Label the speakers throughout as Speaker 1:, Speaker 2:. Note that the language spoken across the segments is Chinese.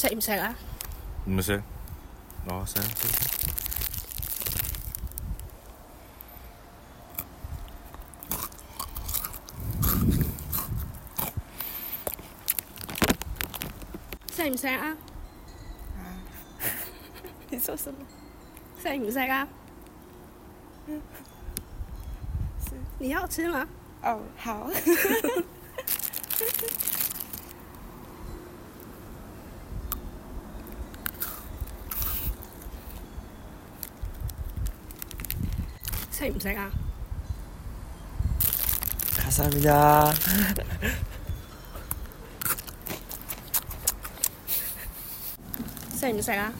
Speaker 1: 食唔食啊？
Speaker 2: 唔食。我食。
Speaker 1: 食唔食啊？
Speaker 3: 你说什么？
Speaker 1: 食唔食啊？你要吃吗？
Speaker 3: 哦，好。
Speaker 1: 食唔食啊？
Speaker 4: 卡萨米亚。
Speaker 1: 食唔食啊？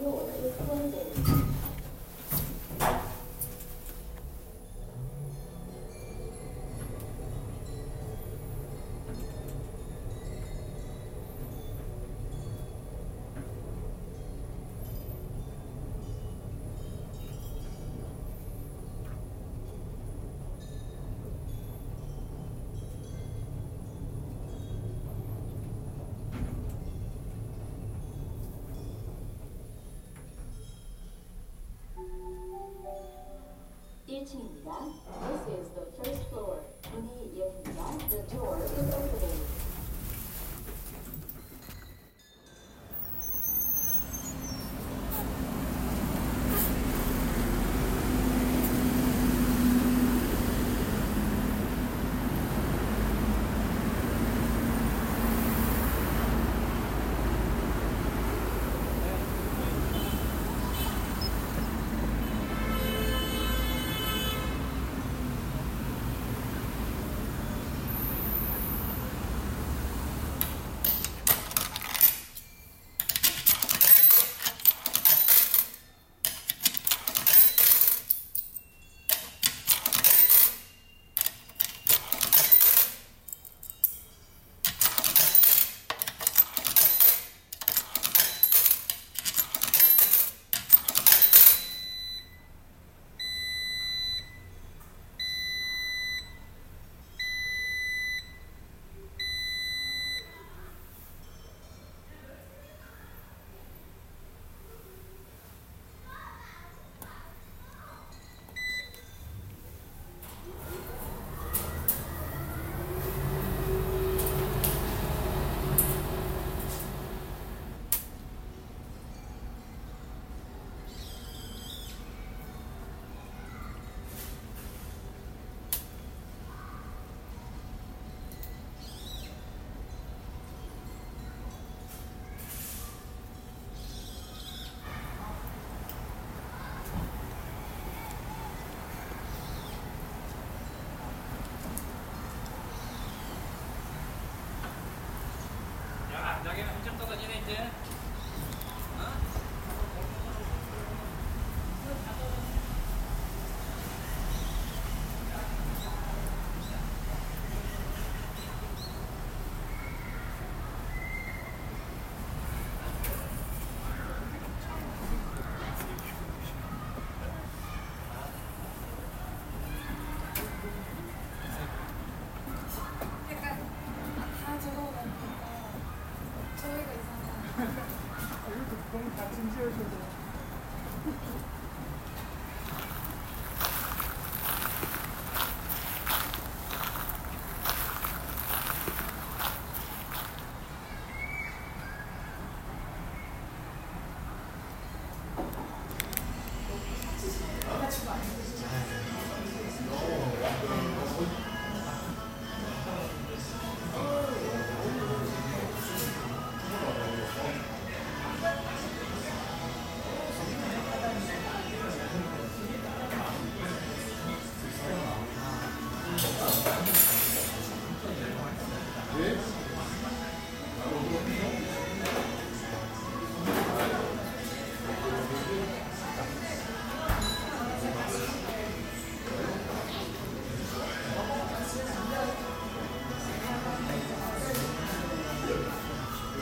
Speaker 1: 就我那一 with. This is the first floor. 문이 열립니다. The door is opening.